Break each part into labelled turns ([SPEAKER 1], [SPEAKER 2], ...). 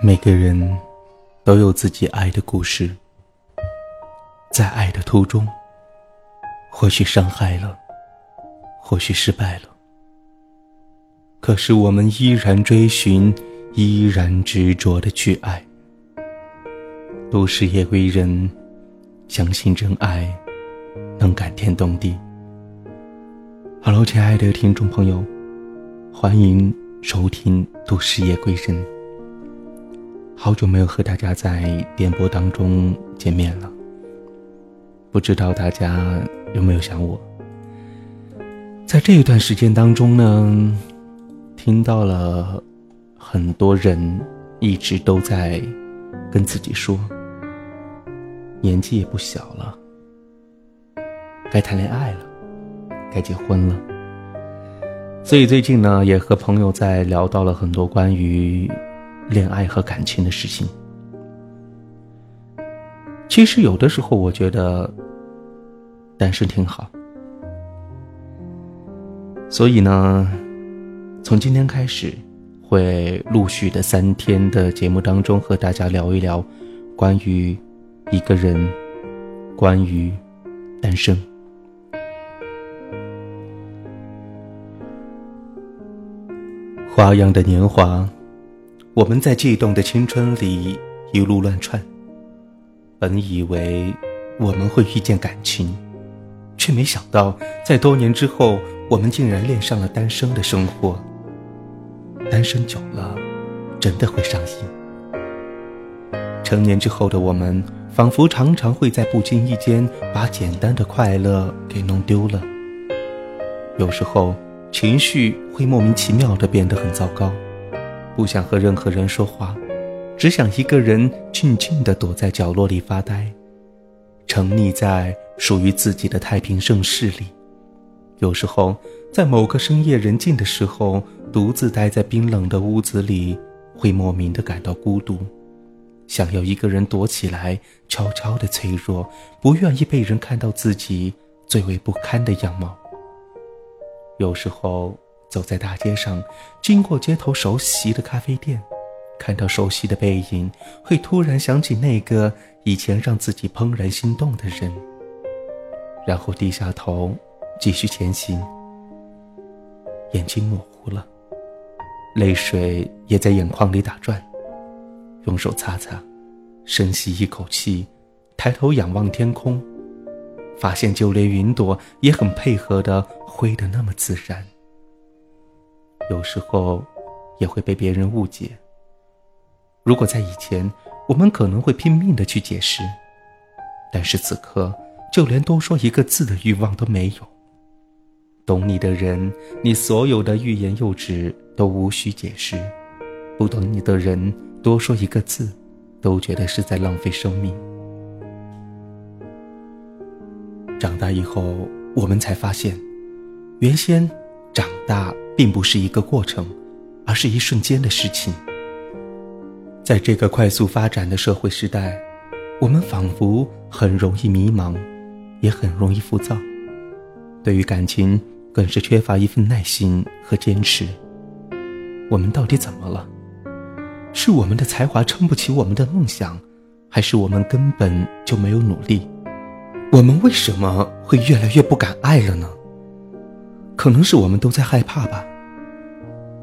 [SPEAKER 1] 每个人都有自己爱的故事，在爱的途中，或许伤害了，或许失败了，可是我们依然追寻，依然执着的去爱。都市夜归人，相信真爱能感天动地。Hello，亲爱的听众朋友，欢迎收听《都市夜归人》。好久没有和大家在电波当中见面了，不知道大家有没有想我？在这一段时间当中呢，听到了很多人一直都在跟自己说，年纪也不小了，该谈恋爱了，该结婚了。所以最近呢，也和朋友在聊到了很多关于。恋爱和感情的事情，其实有的时候我觉得单身挺好。所以呢，从今天开始，会陆续的三天的节目当中和大家聊一聊关于一个人，关于单身。花样的年华。我们在悸动的青春里一路乱窜，本以为我们会遇见感情，却没想到在多年之后，我们竟然恋上了单身的生活。单身久了，真的会上瘾。成年之后的我们，仿佛常常会在不经意间把简单的快乐给弄丢了。有时候，情绪会莫名其妙的变得很糟糕。不想和任何人说话，只想一个人静静地躲在角落里发呆，沉溺在属于自己的太平盛世里。有时候，在某个深夜人静的时候，独自待在冰冷的屋子里，会莫名的感到孤独，想要一个人躲起来，悄悄的脆弱，不愿意被人看到自己最为不堪的样貌。有时候。走在大街上，经过街头熟悉的咖啡店，看到熟悉的背影，会突然想起那个以前让自己怦然心动的人，然后低下头，继续前行。眼睛模糊了，泪水也在眼眶里打转，用手擦擦，深吸一口气，抬头仰望天空，发现就连云朵也很配合的挥得那么自然。有时候，也会被别人误解。如果在以前，我们可能会拼命的去解释，但是此刻，就连多说一个字的欲望都没有。懂你的人，你所有的欲言又止都无需解释；不懂你的人，多说一个字，都觉得是在浪费生命。长大以后，我们才发现，原先长大。并不是一个过程，而是一瞬间的事情。在这个快速发展的社会时代，我们仿佛很容易迷茫，也很容易浮躁。对于感情，更是缺乏一份耐心和坚持。我们到底怎么了？是我们的才华撑不起我们的梦想，还是我们根本就没有努力？我们为什么会越来越不敢爱了呢？可能是我们都在害怕吧，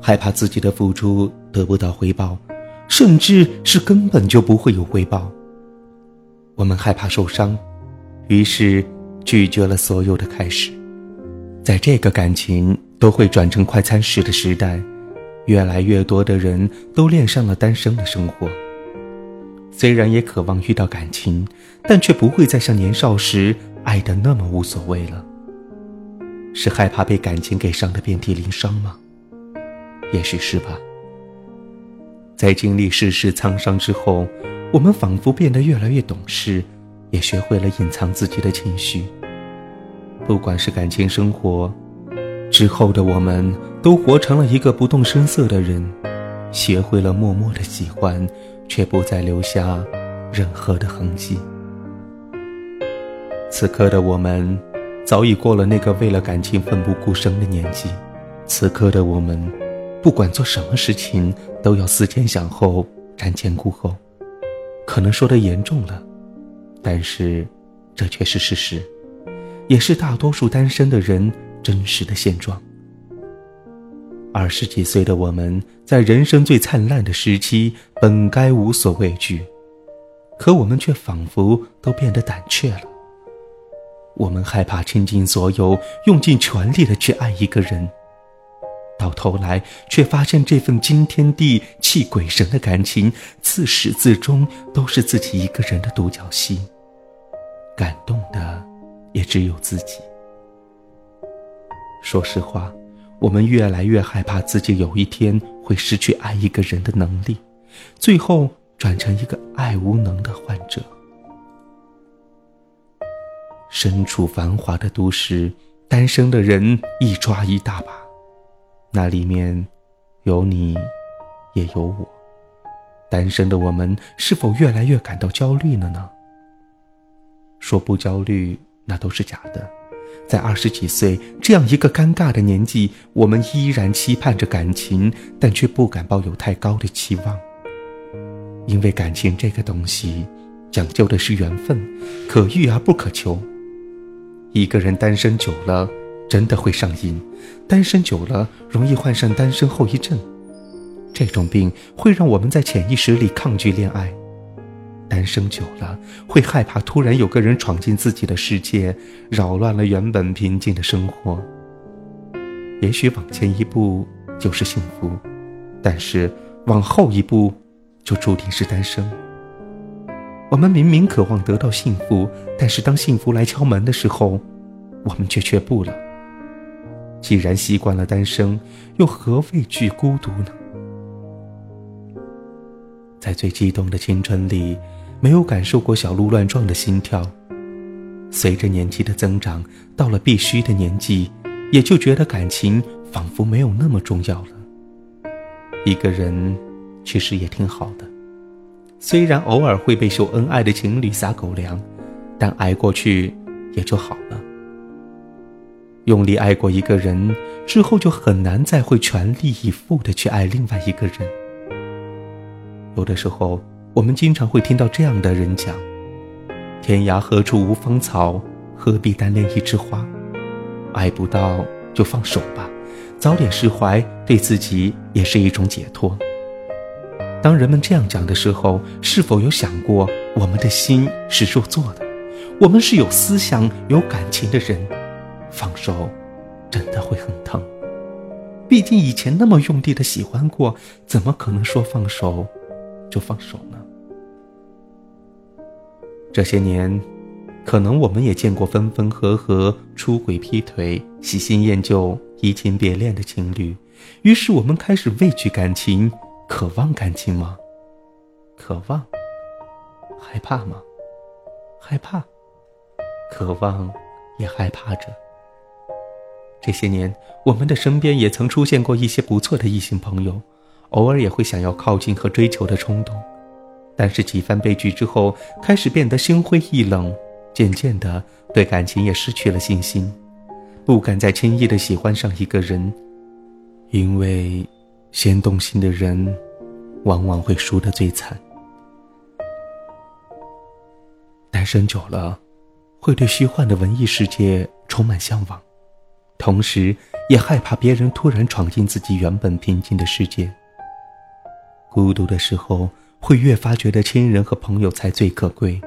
[SPEAKER 1] 害怕自己的付出得不到回报，甚至是根本就不会有回报。我们害怕受伤，于是拒绝了所有的开始。在这个感情都会转成快餐式的时代，越来越多的人都恋上了单身的生活。虽然也渴望遇到感情，但却不会再像年少时爱的那么无所谓了。是害怕被感情给伤得遍体鳞伤吗？也许是吧。在经历世事沧桑之后，我们仿佛变得越来越懂事，也学会了隐藏自己的情绪。不管是感情生活，之后的我们都活成了一个不动声色的人，学会了默默的喜欢，却不再留下任何的痕迹。此刻的我们。早已过了那个为了感情奋不顾身的年纪，此刻的我们，不管做什么事情都要思前想后，瞻前顾后，可能说的严重了，但是这却是事实，也是大多数单身的人真实的现状。二十几岁的我们，在人生最灿烂的时期，本该无所畏惧，可我们却仿佛都变得胆怯了。我们害怕倾尽所有，用尽全力的去爱一个人，到头来却发现这份惊天地泣鬼神的感情，自始至终都是自己一个人的独角戏，感动的也只有自己。说实话。我们越来越害怕自己有一天会失去爱一个人的能力，最后转成一个爱无能的患者。身处繁华的都市，单身的人一抓一大把，那里面有你，也有我。单身的我们是否越来越感到焦虑了呢？说不焦虑，那都是假的。在二十几岁这样一个尴尬的年纪，我们依然期盼着感情，但却不敢抱有太高的期望。因为感情这个东西，讲究的是缘分，可遇而不可求。一个人单身久了，真的会上瘾；单身久了，容易患上单身后遗症。这种病会让我们在潜意识里抗拒恋爱。单身久了，会害怕突然有个人闯进自己的世界，扰乱了原本平静的生活。也许往前一步就是幸福，但是往后一步就注定是单身。我们明明渴望得到幸福，但是当幸福来敲门的时候，我们却却步了。既然习惯了单身，又何畏惧孤独呢？在最激动的青春里。没有感受过小鹿乱撞的心跳，随着年纪的增长，到了必须的年纪，也就觉得感情仿佛没有那么重要了。一个人其实也挺好的，虽然偶尔会被秀恩爱的情侣撒狗粮，但挨过去也就好了。用力爱过一个人之后，就很难再会全力以赴的去爱另外一个人。有的时候。我们经常会听到这样的人讲：“天涯何处无芳草，何必单恋一枝花？爱不到就放手吧，早点释怀，对自己也是一种解脱。”当人们这样讲的时候，是否有想过，我们的心是肉做的，我们是有思想、有感情的人，放手真的会很疼。毕竟以前那么用力的喜欢过，怎么可能说放手就放手呢？这些年，可能我们也见过分分合合、出轨劈腿、喜新厌旧、移情别恋的情侣，于是我们开始畏惧感情，渴望感情吗？渴望，害怕吗？害怕，渴望，也害怕着。这些年，我们的身边也曾出现过一些不错的异性朋友，偶尔也会想要靠近和追求的冲动。但是几番被拒之后，开始变得心灰意冷，渐渐的对感情也失去了信心，不敢再轻易的喜欢上一个人，因为先动心的人，往往会输得最惨。单身久了，会对虚幻的文艺世界充满向往，同时也害怕别人突然闯进自己原本平静的世界。孤独的时候。会越发觉得亲人和朋友才最可贵，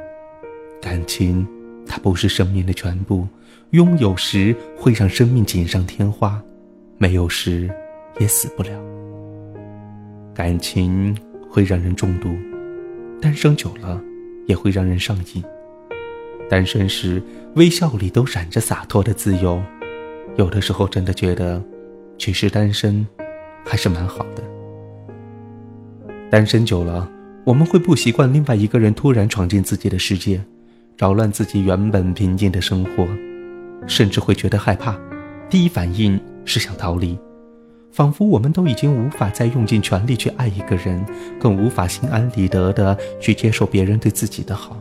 [SPEAKER 1] 感情它不是生命的全部，拥有时会让生命锦上添花，没有时也死不了。感情会让人中毒，单身久了也会让人上瘾。单身时微笑里都闪着洒脱的自由，有的时候真的觉得，其实单身还是蛮好的。单身久了。我们会不习惯另外一个人突然闯进自己的世界，扰乱自己原本平静的生活，甚至会觉得害怕。第一反应是想逃离，仿佛我们都已经无法再用尽全力去爱一个人，更无法心安理得的去接受别人对自己的好。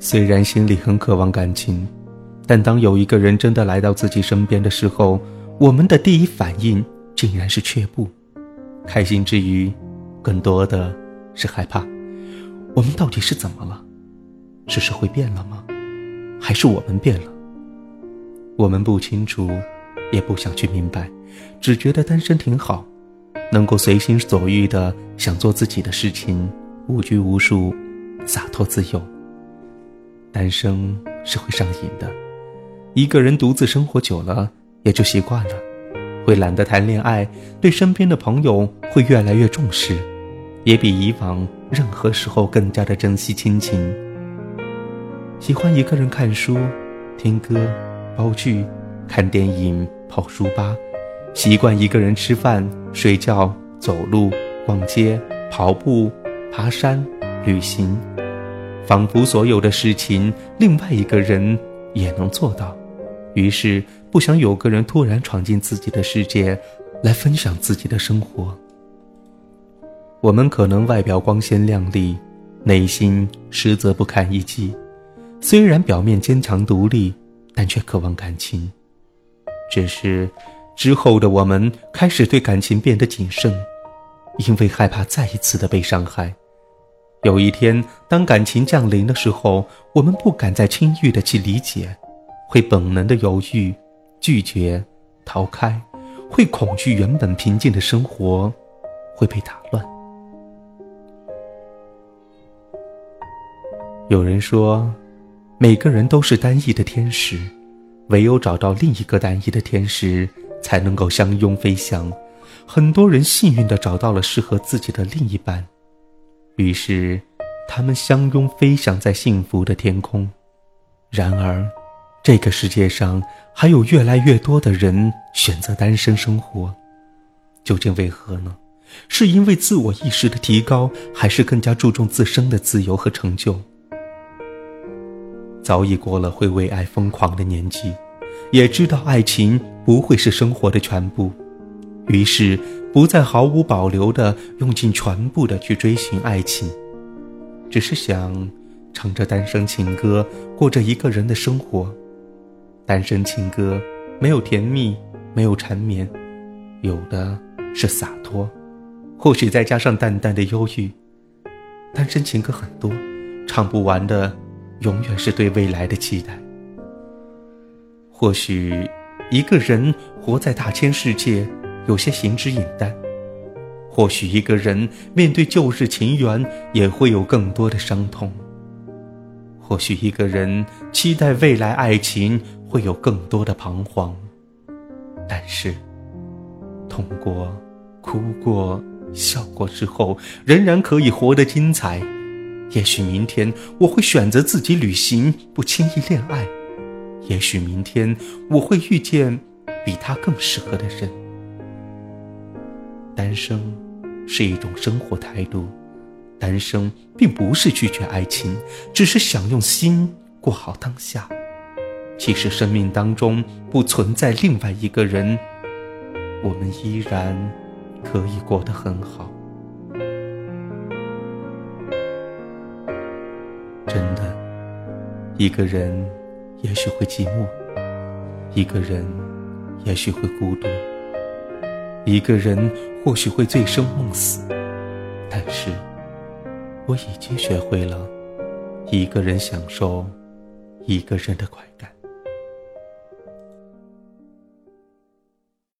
[SPEAKER 1] 虽然心里很渴望感情，但当有一个人真的来到自己身边的时候，我们的第一反应竟然是却步。开心之余。更多的是害怕。我们到底是怎么了？是社会变了吗？还是我们变了？我们不清楚，也不想去明白，只觉得单身挺好，能够随心所欲的想做自己的事情，无拘无束，洒脱自由。单身是会上瘾的，一个人独自生活久了，也就习惯了，会懒得谈恋爱，对身边的朋友会越来越重视，也比以往任何时候更加的珍惜亲情。喜欢一个人看书、听歌、煲剧、看电影、泡书吧，习惯一个人吃饭、睡觉、走路、逛街、跑步、爬山、旅行，仿佛所有的事情另外一个人也能做到，于是不想有个人突然闯进自己的世界，来分享自己的生活。我们可能外表光鲜亮丽，内心实则不堪一击。虽然表面坚强独立，但却渴望感情。只是之后的我们开始对感情变得谨慎，因为害怕再一次的被伤害。有一天，当感情降临的时候，我们不敢再轻易的去理解，会本能的犹豫、拒绝、逃开，会恐惧原本平静的生活会被打乱。有人说。每个人都是单一的天使，唯有找到另一个单一的天使，才能够相拥飞翔。很多人幸运地找到了适合自己的另一半，于是他们相拥飞翔在幸福的天空。然而，这个世界上还有越来越多的人选择单身生活，究竟为何呢？是因为自我意识的提高，还是更加注重自身的自由和成就？早已过了会为爱疯狂的年纪，也知道爱情不会是生活的全部，于是不再毫无保留的用尽全部的去追寻爱情，只是想唱着单身情歌，过着一个人的生活。单身情歌没有甜蜜，没有缠绵，有的是洒脱，或许再加上淡淡的忧郁。单身情歌很多，唱不完的。永远是对未来的期待。或许，一个人活在大千世界，有些行之隐淡；或许，一个人面对旧日情缘，也会有更多的伤痛；或许，一个人期待未来爱情，会有更多的彷徨。但是，痛过、哭过、笑过之后，仍然可以活得精彩。也许明天我会选择自己旅行，不轻易恋爱；也许明天我会遇见比他更适合的人。单身是一种生活态度，单身并不是拒绝爱情，只是想用心过好当下。即使生命当中不存在另外一个人，我们依然可以过得很好。真的，一个人也许会寂寞，一个人也许会孤独，一个人或许会醉生梦死。但是，我已经学会了一个人享受一个人的快感。